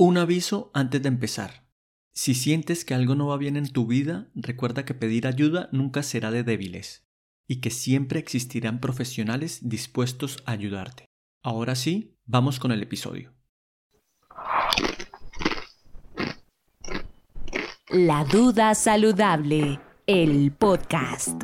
Un aviso antes de empezar. Si sientes que algo no va bien en tu vida, recuerda que pedir ayuda nunca será de débiles y que siempre existirán profesionales dispuestos a ayudarte. Ahora sí, vamos con el episodio. La duda saludable, el podcast.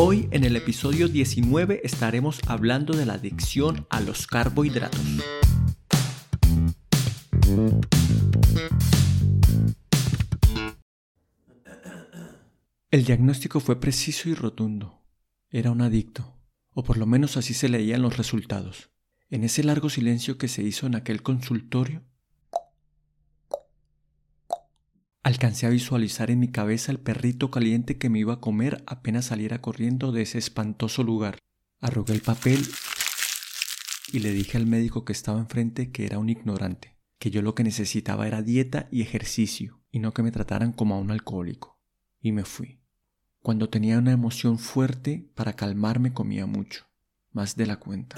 Hoy en el episodio 19 estaremos hablando de la adicción a los carbohidratos. El diagnóstico fue preciso y rotundo. Era un adicto, o por lo menos así se leían los resultados. En ese largo silencio que se hizo en aquel consultorio, Alcancé a visualizar en mi cabeza el perrito caliente que me iba a comer apenas saliera corriendo de ese espantoso lugar. Arrugué el papel y le dije al médico que estaba enfrente que era un ignorante, que yo lo que necesitaba era dieta y ejercicio, y no que me trataran como a un alcohólico. Y me fui. Cuando tenía una emoción fuerte, para calmarme comía mucho, más de la cuenta,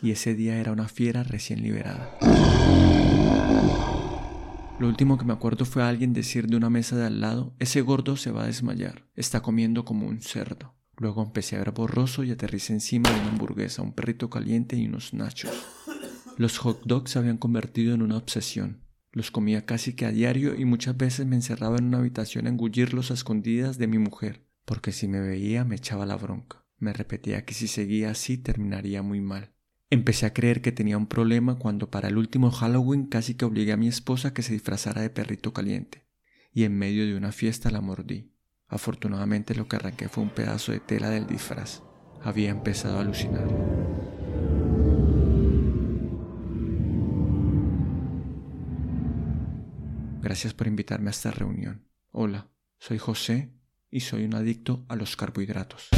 y ese día era una fiera recién liberada. Lo último que me acuerdo fue alguien decir de una mesa de al lado, ese gordo se va a desmayar, está comiendo como un cerdo. Luego empecé a ver borroso y aterricé encima de una hamburguesa, un perrito caliente y unos nachos. Los hot dogs se habían convertido en una obsesión. Los comía casi que a diario y muchas veces me encerraba en una habitación a engullirlos a escondidas de mi mujer, porque si me veía me echaba la bronca. Me repetía que si seguía así terminaría muy mal. Empecé a creer que tenía un problema cuando para el último Halloween casi que obligué a mi esposa que se disfrazara de perrito caliente, y en medio de una fiesta la mordí. Afortunadamente lo que arranqué fue un pedazo de tela del disfraz. Había empezado a alucinar. Gracias por invitarme a esta reunión. Hola, soy José y soy un adicto a los carbohidratos.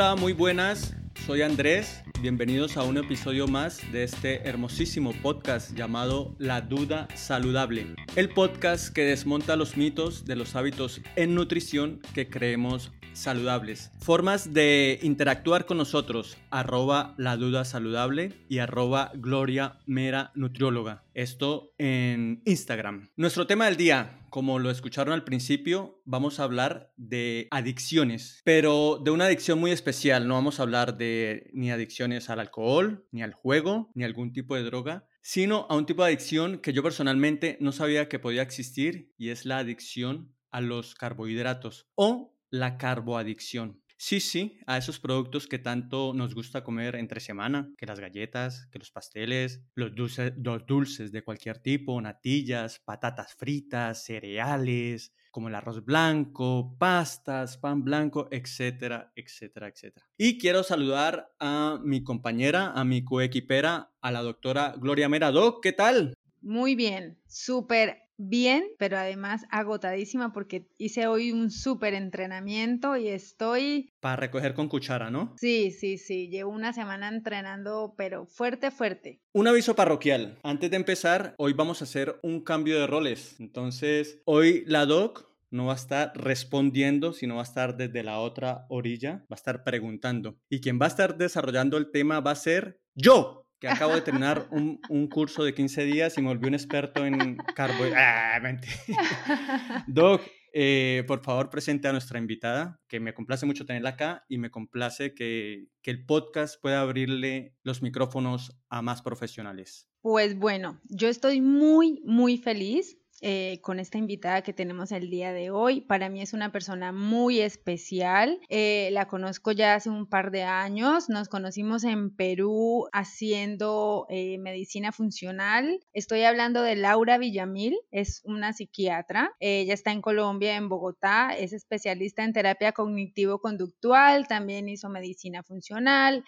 Hola, muy buenas. Soy Andrés. Bienvenidos a un episodio más de este hermosísimo podcast llamado La Duda Saludable. El podcast que desmonta los mitos de los hábitos en nutrición que creemos saludables. Formas de interactuar con nosotros, arroba la duda saludable y arroba gloria mera nutrióloga. Esto en Instagram. Nuestro tema del día, como lo escucharon al principio, vamos a hablar de adicciones, pero de una adicción muy especial. No vamos a hablar de ni adicciones al alcohol, ni al juego, ni algún tipo de droga, sino a un tipo de adicción que yo personalmente no sabía que podía existir y es la adicción a los carbohidratos o la carboadicción. Sí, sí, a esos productos que tanto nos gusta comer entre semana, que las galletas, que los pasteles, los dulces, los dulces de cualquier tipo, natillas, patatas fritas, cereales, como el arroz blanco, pastas, pan blanco, etcétera, etcétera, etcétera. Y quiero saludar a mi compañera, a mi coequipera, a la doctora Gloria Merado. ¿Qué tal? Muy bien, súper bien, pero además agotadísima porque hice hoy un súper entrenamiento y estoy... Para recoger con cuchara, ¿no? Sí, sí, sí, llevo una semana entrenando, pero fuerte, fuerte. Un aviso parroquial. Antes de empezar, hoy vamos a hacer un cambio de roles. Entonces, hoy la doc no va a estar respondiendo, sino va a estar desde la otra orilla, va a estar preguntando. Y quien va a estar desarrollando el tema va a ser yo que acabo de terminar un, un, curso de 15 días y me volví un experto en carbohidratos. Ah, mentira. Doc, eh, por favor, presente a nuestra invitada, que me complace mucho tenerla acá y me complace que, que el podcast pueda abrirle los micrófonos a más profesionales. Pues bueno, yo estoy muy, muy feliz eh, con esta invitada que tenemos el día de hoy. Para mí es una persona muy especial. Eh, la conozco ya hace un par de años. Nos conocimos en Perú haciendo eh, medicina funcional. Estoy hablando de Laura Villamil. Es una psiquiatra. ella está en Colombia, en Bogotá. Es especialista en terapia cognitivo-conductual. También hizo medicina funcional,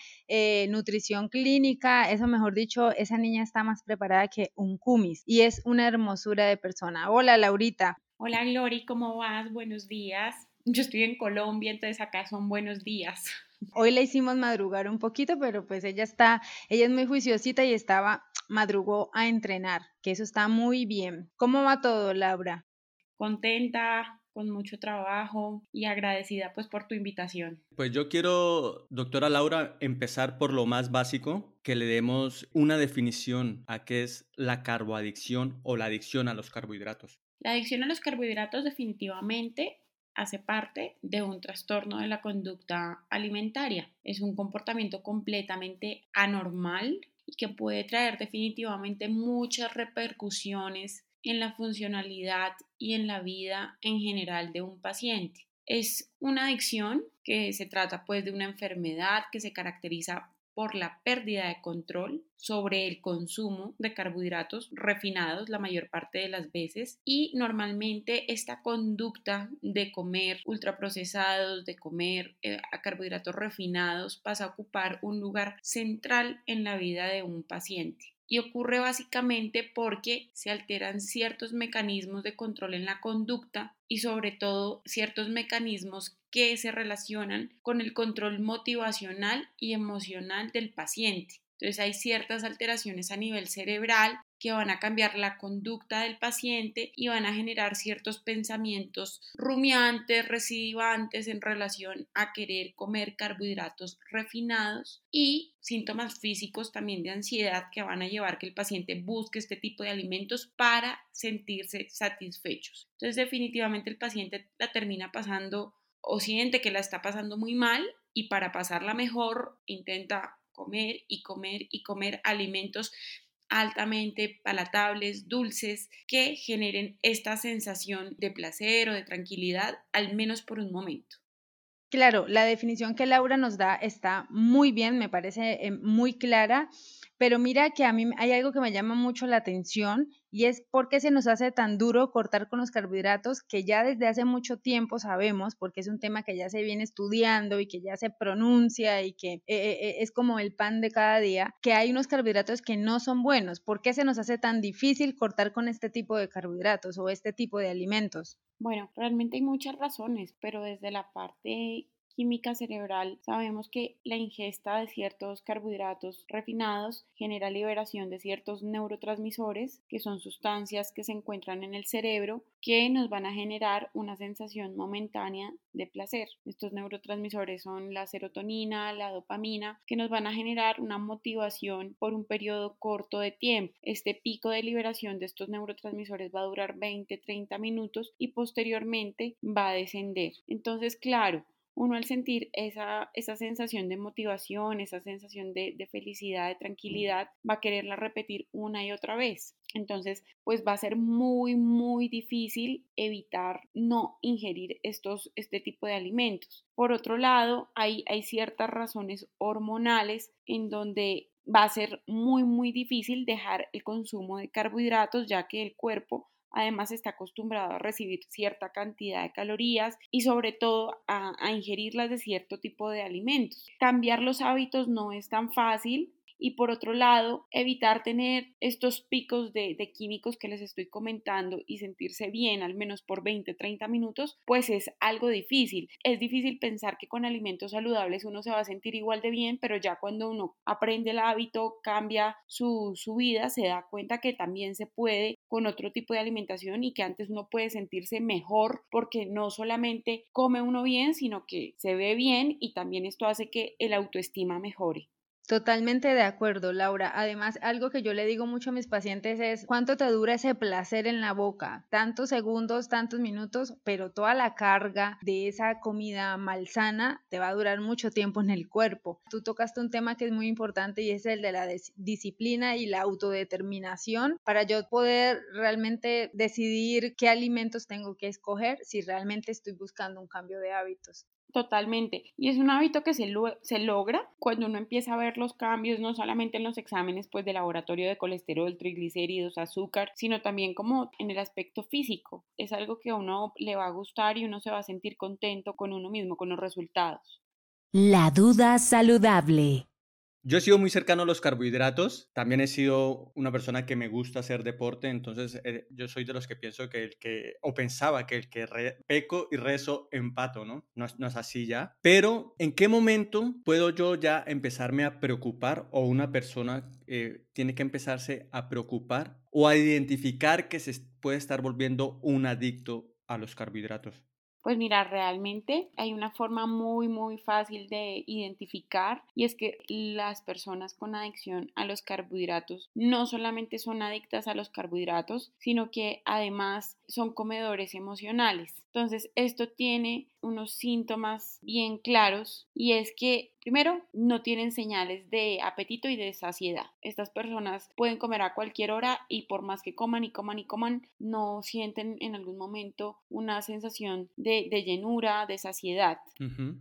nutrición clínica. Eso, mejor dicho, esa niña está más preparada que un cumis. Y es una hermosura de persona Hola, Laurita. Hola, Glori, ¿cómo vas? Buenos días. Yo estoy en Colombia, entonces acá son buenos días. Hoy le hicimos madrugar un poquito, pero pues ella está, ella es muy juiciosita y estaba, madrugó a entrenar, que eso está muy bien. ¿Cómo va todo, Laura? Contenta, con mucho trabajo y agradecida pues por tu invitación. Pues yo quiero, doctora Laura, empezar por lo más básico, que le demos una definición a qué es la carboadicción o la adicción a los carbohidratos. La adicción a los carbohidratos definitivamente hace parte de un trastorno de la conducta alimentaria. Es un comportamiento completamente anormal y que puede traer definitivamente muchas repercusiones en la funcionalidad y en la vida en general de un paciente. Es una adicción que se trata pues de una enfermedad que se caracteriza por la pérdida de control sobre el consumo de carbohidratos refinados la mayor parte de las veces y normalmente esta conducta de comer ultraprocesados, de comer eh, carbohidratos refinados pasa a ocupar un lugar central en la vida de un paciente y ocurre básicamente porque se alteran ciertos mecanismos de control en la conducta y sobre todo ciertos mecanismos que se relacionan con el control motivacional y emocional del paciente. Entonces hay ciertas alteraciones a nivel cerebral que van a cambiar la conducta del paciente y van a generar ciertos pensamientos rumiantes, recidivantes en relación a querer comer carbohidratos refinados y síntomas físicos también de ansiedad que van a llevar que el paciente busque este tipo de alimentos para sentirse satisfechos. Entonces definitivamente el paciente la termina pasando o siente que la está pasando muy mal y para pasarla mejor intenta comer y comer y comer alimentos altamente palatables, dulces, que generen esta sensación de placer o de tranquilidad, al menos por un momento. Claro, la definición que Laura nos da está muy bien, me parece eh, muy clara pero mira que a mí hay algo que me llama mucho la atención y es por qué se nos hace tan duro cortar con los carbohidratos que ya desde hace mucho tiempo sabemos, porque es un tema que ya se viene estudiando y que ya se pronuncia y que eh, eh, eh, es como el pan de cada día, que hay unos carbohidratos que no son buenos. ¿Por qué se nos hace tan difícil cortar con este tipo de carbohidratos o este tipo de alimentos? Bueno, realmente hay muchas razones, pero desde la parte química cerebral, sabemos que la ingesta de ciertos carbohidratos refinados genera liberación de ciertos neurotransmisores, que son sustancias que se encuentran en el cerebro, que nos van a generar una sensación momentánea de placer. Estos neurotransmisores son la serotonina, la dopamina, que nos van a generar una motivación por un periodo corto de tiempo. Este pico de liberación de estos neurotransmisores va a durar 20-30 minutos y posteriormente va a descender. Entonces, claro, uno al sentir esa, esa sensación de motivación, esa sensación de, de, felicidad, de tranquilidad, va a quererla repetir una y otra vez. Entonces, pues va a ser muy, muy difícil evitar no ingerir estos, este tipo de alimentos. Por otro lado, hay, hay ciertas razones hormonales en donde va a ser muy, muy difícil dejar el consumo de carbohidratos, ya que el cuerpo además está acostumbrado a recibir cierta cantidad de calorías y sobre todo a, ingerirlas de cierto tipo de alimentos. Cambiar los hábitos no es tan fácil y por otro lado evitar tener estos picos de, químicos que les estoy comentando y sentirse bien al menos por 20, 30 minutos, pues es algo difícil. Es difícil pensar que con alimentos saludables uno se va a sentir igual de bien, pero ya cuando uno aprende el hábito, cambia su, su vida, se da cuenta que también se puede con otro tipo de alimentación y que antes uno puede sentirse mejor porque no solamente come uno bien, sino que se ve bien y también esto hace que el autoestima mejore. Totalmente de acuerdo, Laura. Además, algo que yo le digo mucho a mis pacientes es cuánto te dura ese placer en la boca. Tantos segundos, tantos minutos, pero toda la carga de esa comida malsana te va a durar mucho tiempo en el cuerpo. Tú tocaste un tema que es muy importante y es el de la disciplina y la autodeterminación para yo poder realmente decidir qué alimentos tengo que escoger si realmente estoy buscando un cambio de hábitos. Totalmente. Y es un hábito que se, se, logra cuando uno empieza a ver los cambios, no solamente en los exámenes pues, de laboratorio de colesterol, triglicéridos, azúcar, sino también como en el aspecto físico. Es algo que a uno le va a gustar y uno se va a sentir contento con uno mismo, con los resultados. La duda saludable. Yo he sido muy cercano a los carbohidratos, también he sido una persona que me gusta hacer deporte, entonces eh, yo soy de los que pienso que el que, o pensaba que el que peco y rezo empato, ¿no? ¿no? No es así ya. Pero, ¿en qué momento puedo yo ya empezarme a preocupar o una persona eh, tiene que empezarse a preocupar o a identificar que se puede estar volviendo un adicto a los carbohidratos? Pues mira, realmente hay una forma muy, muy fácil de identificar y es que las personas con adicción a los carbohidratos no solamente son adictas a los carbohidratos, sino que además son comedores emocionales. Entonces, esto tiene unos síntomas bien claros y es que primero no tienen señales de apetito y de saciedad. Estas personas pueden comer a cualquier hora y por más que coman y coman y coman, no sienten en algún momento una sensación de, llenura, de saciedad.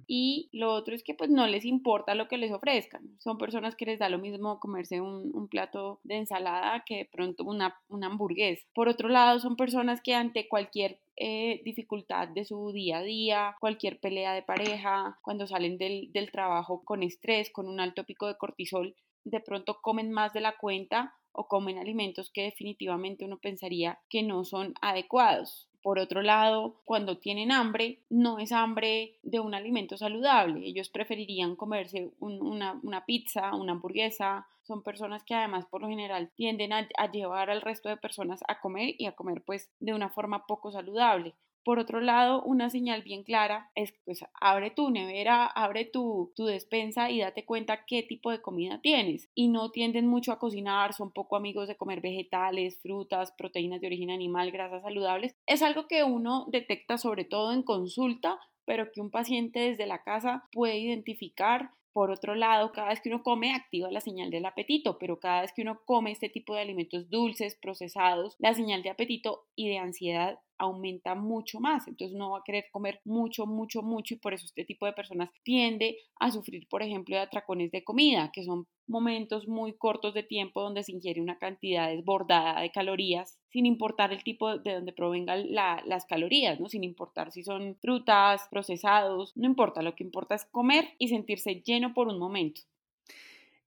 Y lo otro es que pues no les importa lo que les ofrezcan. Son personas que les da lo mismo comerse un, plato de ensalada que de pronto una, una hamburguesa. Por otro lado, son personas que ante cualquier eh, dificultad de su día a día, cualquier pelea de pareja, cuando salen del, del trabajo con estrés, con un alto pico de cortisol, de pronto comen más de la cuenta o comen alimentos que definitivamente uno pensaría que no son adecuados. Por otro lado, cuando tienen hambre, no es hambre de un alimento saludable. Ellos preferirían comerse una, pizza, una hamburguesa. Son personas que además por lo general tienden a, a llevar al resto de personas a comer y a comer pues de una forma poco saludable. Por otro lado, una señal bien clara es, pues, abre tu nevera, abre tu, tu despensa y date cuenta qué tipo de comida tienes. Y no tienden mucho a cocinar, son poco amigos de comer vegetales, frutas, proteínas de origen animal, grasas saludables. Es algo que uno detecta sobre todo en consulta, pero que un paciente desde la casa puede identificar por otro lado, cada vez que uno come activa la señal del apetito, pero cada vez que uno come este tipo de alimentos dulces, procesados, la señal de apetito y de ansiedad aumenta mucho más. Entonces no va a querer comer mucho, mucho, mucho y por eso este tipo de personas tiende a sufrir, por ejemplo, de atracones de comida, que son momentos muy cortos de tiempo donde se ingiere una cantidad desbordada de calorías, sin importar el tipo de donde provengan las calorías, ¿no? Sin importar si son frutas, procesados, no importa, lo que importa es comer y sentirse lleno por un momento.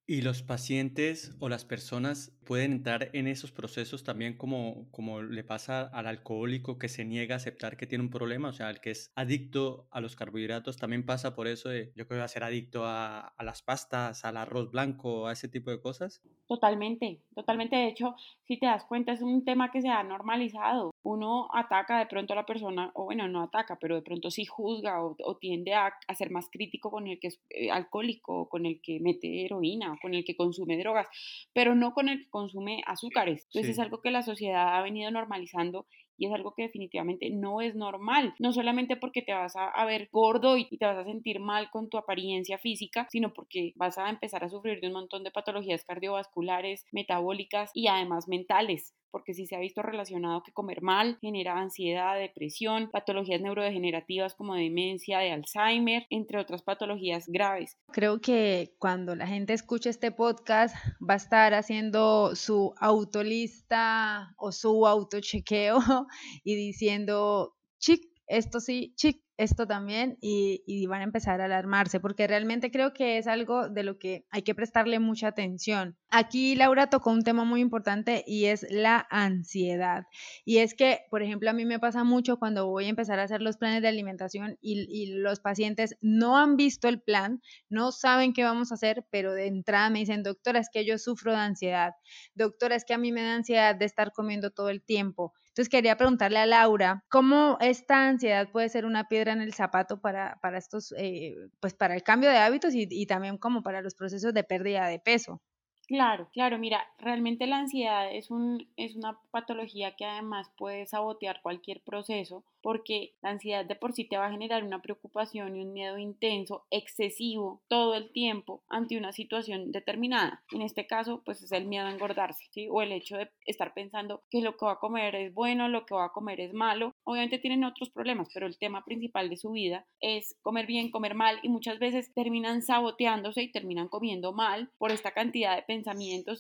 ¿Y los pacientes o las personas pueden entrar en esos procesos también como, como le pasa al alcohólico que se niega a aceptar que tiene un problema? O sea, el que es adicto a los carbohidratos también pasa por eso de yo que voy a ser adicto a, a las pastas, al arroz blanco, a ese tipo de cosas. Totalmente, totalmente. De hecho, si te das cuenta, es un tema que se ha normalizado. Uno ataca de pronto a la persona, o bueno, no ataca, pero de pronto sí juzga o, tiende a, a, ser más crítico con el que es eh, alcohólico, con el que mete heroína con el que consume drogas, pero no con el que consume azúcares. Entonces es algo que la sociedad ha venido normalizando y es algo que definitivamente no es normal, no solamente porque te vas a, ver gordo y te vas a sentir mal con tu apariencia física, sino porque vas a empezar a sufrir de un montón de patologías cardiovasculares, metabólicas y además mentales porque sí se ha visto relacionado que comer mal genera ansiedad, depresión, patologías neurodegenerativas como demencia, de Alzheimer, entre otras patologías graves. Creo que cuando la gente escuche este podcast va a estar haciendo su autolista o su autochequeo y diciendo, chic, esto sí, chic, esto también y, van a empezar a alarmarse porque realmente creo que es algo de lo que hay que prestarle mucha atención. Aquí Laura tocó un tema muy importante y es la ansiedad. Y es que, por ejemplo, a mí me pasa mucho cuando voy a empezar a hacer los planes de alimentación y, y los pacientes no han visto el plan, no saben qué vamos a hacer, pero de entrada me dicen, doctora, es que yo sufro de ansiedad. Doctora, es que a mí me da ansiedad de estar comiendo todo el tiempo. Entonces quería preguntarle a Laura, ¿cómo esta ansiedad puede ser una piedra en el zapato para, para estos, eh, pues para el cambio de hábitos y, y también como para los procesos de pérdida de peso? Claro, claro, mira, realmente la ansiedad es, un, es una patología que además puede sabotear cualquier proceso porque la ansiedad de por sí te va a generar una preocupación y un miedo intenso, excesivo, todo el tiempo ante una situación determinada. En este caso, pues es el miedo a engordarse, ¿sí? O el hecho de estar pensando que lo que va a comer es bueno, lo que va a comer es malo. Obviamente tienen otros problemas, pero el tema principal de su vida es comer bien, comer mal y muchas veces terminan saboteándose y terminan comiendo mal por esta cantidad de pensamientos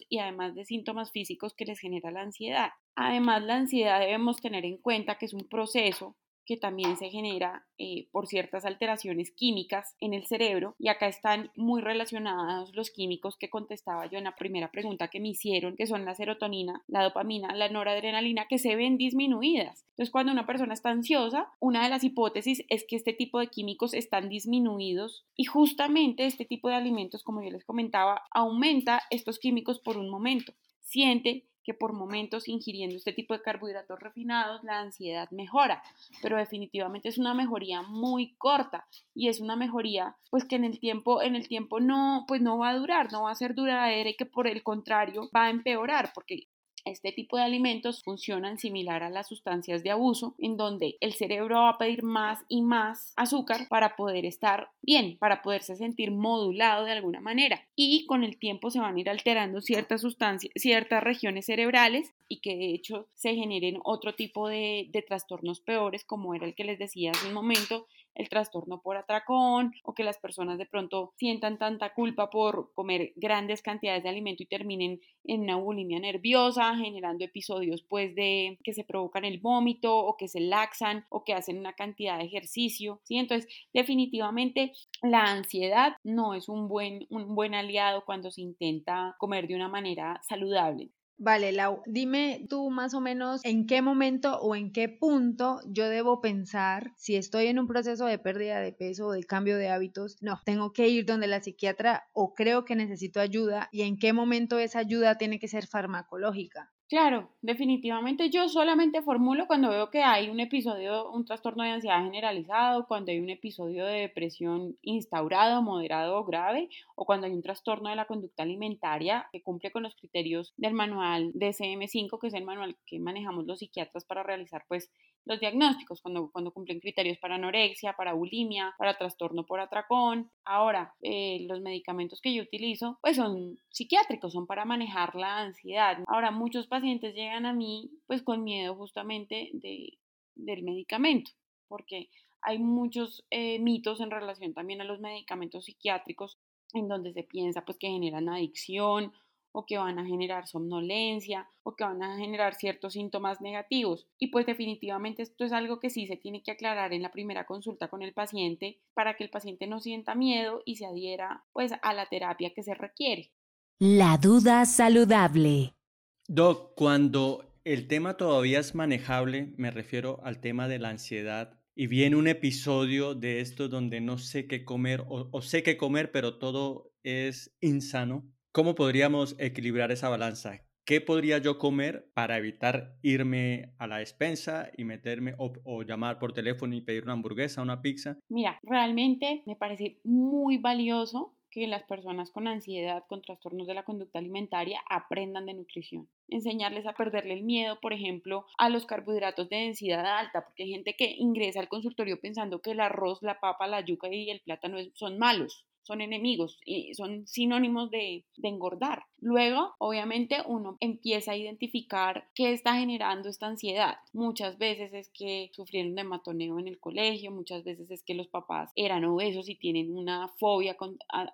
y además de síntomas físicos que les genera la ansiedad. Además, la ansiedad debemos tener en cuenta que es un proceso que también se genera eh, por ciertas alteraciones químicas en el cerebro y acá están muy relacionados los químicos que contestaba yo en la primera pregunta que me hicieron, que son la serotonina, la dopamina, la noradrenalina, que se ven disminuidas. Entonces, cuando una persona está ansiosa, una de las hipótesis es que este tipo de químicos están disminuidos y justamente este tipo de alimentos, como yo les comentaba, aumenta estos químicos por un momento. Siente que por momentos ingiriendo este tipo de carbohidratos refinados la ansiedad mejora, pero definitivamente es una mejoría muy corta y es una mejoría pues que en el tiempo en el tiempo no pues no va a durar, no va a ser duradera y que por el contrario va a empeorar porque este tipo de alimentos funcionan similar a las sustancias de abuso, en donde el cerebro va a pedir más y más azúcar para poder estar bien, para poderse sentir modulado de alguna manera. Y con el tiempo se van a ir alterando ciertas sustancias, ciertas regiones cerebrales y que de hecho se generen otro tipo de, de trastornos peores, como era el que les decía hace un momento, el trastorno por atracón o que las personas de pronto sientan tanta culpa por comer grandes cantidades de alimento y terminen en una bulimia nerviosa, generando episodios pues de que se provocan el vómito o que se laxan o que hacen una cantidad de ejercicio, ¿sí? Entonces, definitivamente la ansiedad no es un buen, un buen aliado cuando se intenta comer de una manera saludable. Vale, Lau, dime tú más o menos en qué momento o en qué punto yo debo pensar si estoy en un proceso de pérdida de peso o de cambio de hábitos. No, tengo que ir donde la psiquiatra o creo que necesito ayuda y en qué momento esa ayuda tiene que ser farmacológica. Claro, definitivamente yo solamente formulo cuando veo que hay un episodio, un trastorno de ansiedad generalizado, cuando hay un episodio de depresión instaurado, moderado o grave, o cuando hay un trastorno de la conducta alimentaria que cumple con los criterios del manual DSM5, que es el manual que manejamos los psiquiatras para realizar pues los diagnósticos, cuando, cuando cumplen criterios para anorexia, para bulimia, para trastorno por atracón. Ahora, eh, los medicamentos que yo utilizo, pues son psiquiátricos, son para manejar la ansiedad. Ahora, muchos pacientes llegan a mí, pues con miedo justamente de, del medicamento, porque hay muchos eh, mitos en relación también a los medicamentos psiquiátricos en donde se piensa pues que generan adicción o que van a generar somnolencia o que van a generar ciertos síntomas negativos. Y pues definitivamente esto es algo que sí se tiene que aclarar en la primera consulta con el paciente para que el paciente no sienta miedo y se adhiera pues a la terapia que se requiere. La duda saludable. Doc, cuando el tema todavía es manejable, me refiero al tema de la ansiedad, y viene un episodio de esto donde no sé qué comer o, sé qué comer, pero todo es insano, ¿Cómo podríamos equilibrar esa balanza? ¿Qué podría yo comer para evitar irme a la despensa y meterme o, llamar por teléfono y pedir una hamburguesa, una pizza? Mira, realmente me parece muy valioso que las personas con ansiedad, con trastornos de la conducta alimentaria, aprendan de nutrición. Enseñarles a perderle el miedo, por ejemplo, a los carbohidratos de densidad alta, porque hay gente que ingresa al consultorio pensando que el arroz, la papa, la yuca y el plátano son malos son enemigos y son sinónimos de, engordar. Luego, obviamente, uno empieza a identificar qué está generando esta ansiedad. Muchas veces es que sufrieron de matoneo en el colegio, muchas veces es que los papás eran obesos y tienen una fobia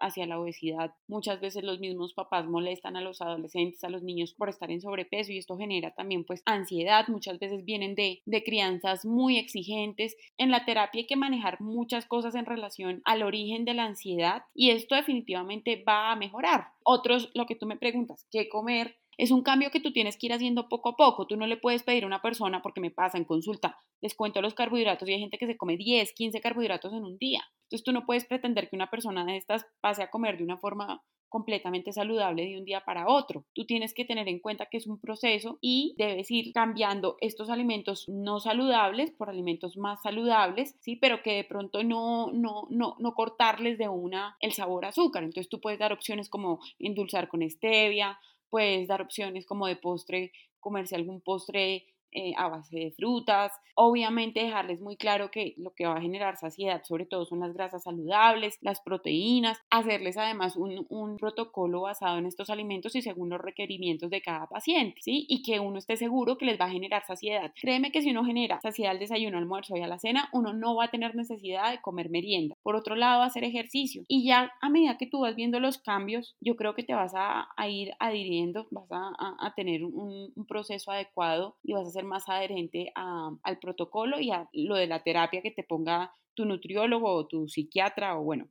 hacia la obesidad. Muchas veces los mismos papás molestan a los adolescentes, a los niños por estar en sobrepeso y esto genera también pues ansiedad. Muchas veces vienen de, de crianzas muy exigentes. En la terapia hay que manejar muchas cosas en relación al origen de la ansiedad y esto definitivamente va a mejorar. Otros, lo que tú me preguntas, ¿qué comer? Es un cambio que tú tienes que ir haciendo poco a poco. Tú no le puedes pedir a una persona, porque me pasa en consulta, descuento los carbohidratos y hay gente que se come 10, 15 carbohidratos en un día. Entonces tú no puedes pretender que una persona de estas pase a comer de una forma completamente saludable de un día para otro. Tú tienes que tener en cuenta que es un proceso y debes ir cambiando estos alimentos no saludables por alimentos más saludables, ¿sí? Pero que de pronto no, no, no, no cortarles de una el sabor a azúcar. Entonces tú puedes dar opciones como endulzar con stevia, puedes dar opciones como de postre, comerse algún postre eh, a base de frutas. Obviamente dejarles muy claro que lo que va a generar saciedad sobre todo son las grasas saludables, las proteínas, hacerles además un, un, protocolo basado en estos alimentos y según los requerimientos de cada paciente, ¿sí? Y que uno esté seguro que les va a generar saciedad. Créeme que si uno genera saciedad al desayuno, almuerzo y a la cena, uno no va a tener necesidad de comer merienda. Por otro lado, hacer ejercicio. Y ya a medida que tú vas viendo los cambios, yo creo que te vas a, ir adhiriendo, vas a, a, tener un, un proceso adecuado y vas a hacer más adherente al protocolo y a lo de la terapia que te ponga tu nutriólogo o tu psiquiatra o bueno,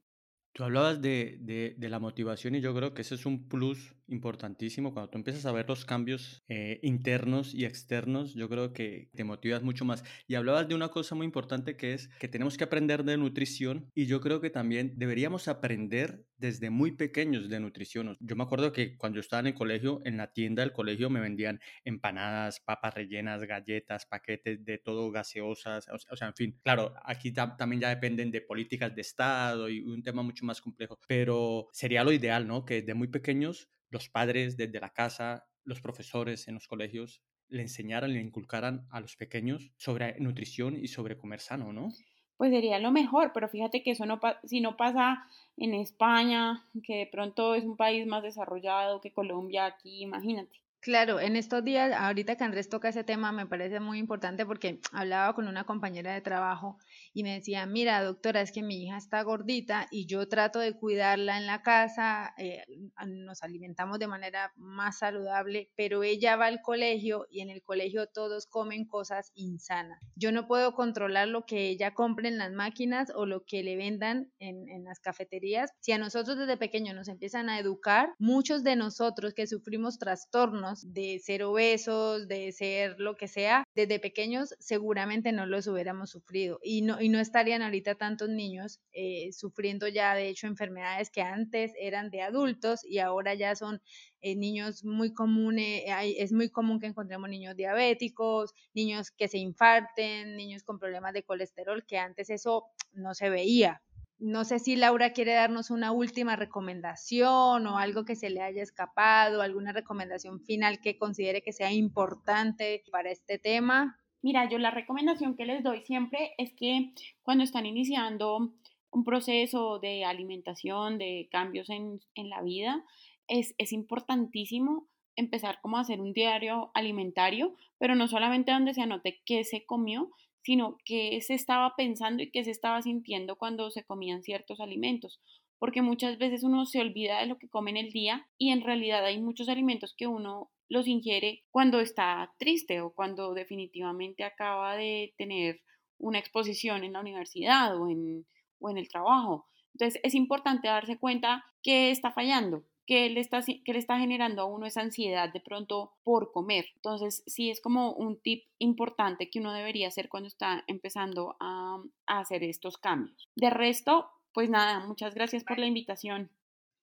Tú hablabas de, de, de, la motivación y yo creo que ese es un plus importantísimo. Cuando tú empiezas a ver los cambios eh, internos y externos, yo creo que te motivas mucho más. Y hablabas de una cosa muy importante que es que tenemos que aprender de nutrición y yo creo que también deberíamos aprender desde muy pequeños de nutrición. Yo me acuerdo que cuando yo estaba en el colegio, en la tienda del colegio me vendían empanadas, papas rellenas, galletas, paquetes de todo, gaseosas, o sea, en fin. Claro, aquí también ya dependen de políticas de Estado y un tema mucho más complejo, pero sería lo ideal, ¿no? Que de muy pequeños los padres desde la casa, los profesores en los colegios le enseñaran, le inculcaran a los pequeños sobre nutrición y sobre comer sano, ¿no? Pues sería lo mejor, pero fíjate que eso no si no pasa en España, que de pronto es un país más desarrollado que Colombia aquí, imagínate. Claro, en estos días, ahorita que Andrés toca ese tema, me parece muy importante porque hablaba con una compañera de trabajo y me decía, mira, doctora, es que mi hija está gordita y yo trato de cuidarla en la casa, eh, nos alimentamos de manera más saludable, pero ella va al colegio y en el colegio todos comen cosas insanas. Yo no puedo controlar lo que ella compre en las máquinas o lo que le vendan en, en las cafeterías. Si a nosotros desde pequeños nos empiezan a educar, muchos de nosotros que sufrimos trastornos, de ser obesos, de ser lo que sea, desde pequeños seguramente no los hubiéramos sufrido y no, y no estarían ahorita tantos niños eh, sufriendo ya de hecho enfermedades que antes eran de adultos y ahora ya son eh, niños muy comunes, es muy común que encontremos niños diabéticos, niños que se infarten, niños con problemas de colesterol, que antes eso no se veía. No sé si Laura quiere darnos una última recomendación o algo que se le haya escapado, alguna recomendación final que considere que sea importante para este tema. Mira, yo la recomendación que les doy siempre es que cuando están iniciando un proceso de alimentación, de cambios en, la vida, es, es importantísimo empezar como a hacer un diario alimentario, pero no solamente donde se anote qué se comió, sino qué se estaba pensando y qué se estaba sintiendo cuando se comían ciertos alimentos, porque muchas veces uno se olvida de lo que come en el día y en realidad hay muchos alimentos que uno los ingiere cuando está triste o cuando definitivamente acaba de tener una exposición en la universidad o en, o en el trabajo. Entonces es importante darse cuenta que está fallando, que le, está, que le está generando a uno esa ansiedad de pronto por comer. Entonces, sí es como un tip importante que uno debería hacer cuando está empezando a, hacer estos cambios. De resto, pues nada, muchas gracias por la invitación.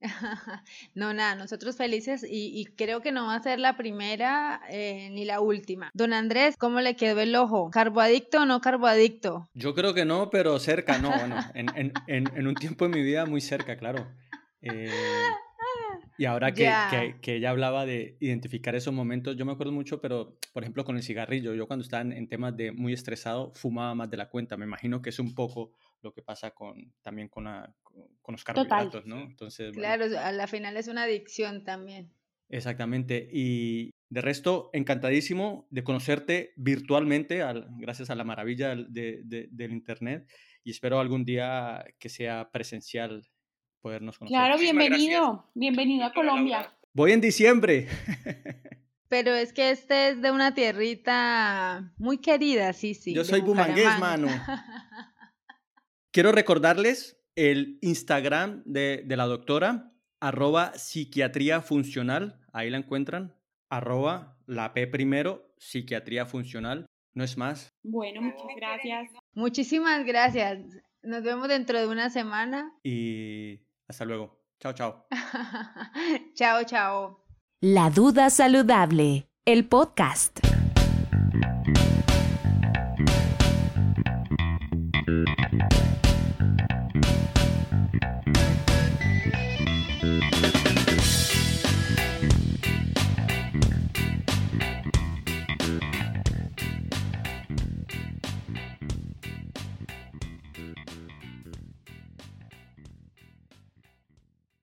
No, nada, nosotros felices y, creo que no va a ser la primera eh, ni la última. Don Andrés, ¿cómo le quedó el ojo? ¿Carboadicto o no carboadicto? Yo creo que no, pero cerca, no, bueno, en, en un tiempo de mi vida muy cerca, claro. Eh, y ahora que, que, ella hablaba de identificar esos momentos, yo me acuerdo mucho, pero por ejemplo con el cigarrillo, yo cuando estaba en, temas de muy estresado fumaba más de la cuenta. Me imagino que es un poco lo que pasa con, también con, con los carbohidratos, ¿no? Entonces, Claro, a la final es una adicción también. Exactamente. Y de resto, encantadísimo de conocerte virtualmente, gracias a la maravilla de, del Internet. Y espero algún día que sea presencial podernos conocer. Claro, bienvenido, bienvenido a Colombia. Voy en diciembre. Pero es que este es de una tierrita muy querida, sí, sí. Yo soy bumangués, mano. Quiero recordarles el Instagram de, de, la doctora, arroba psiquiatría funcional, ahí la encuentran, arroba la P primero, psiquiatría funcional, no es más. Bueno, muchas gracias. Muchísimas gracias. Nos vemos dentro de una semana. Y hasta luego. Chao, chao. chao, chao. La duda saludable, el podcast.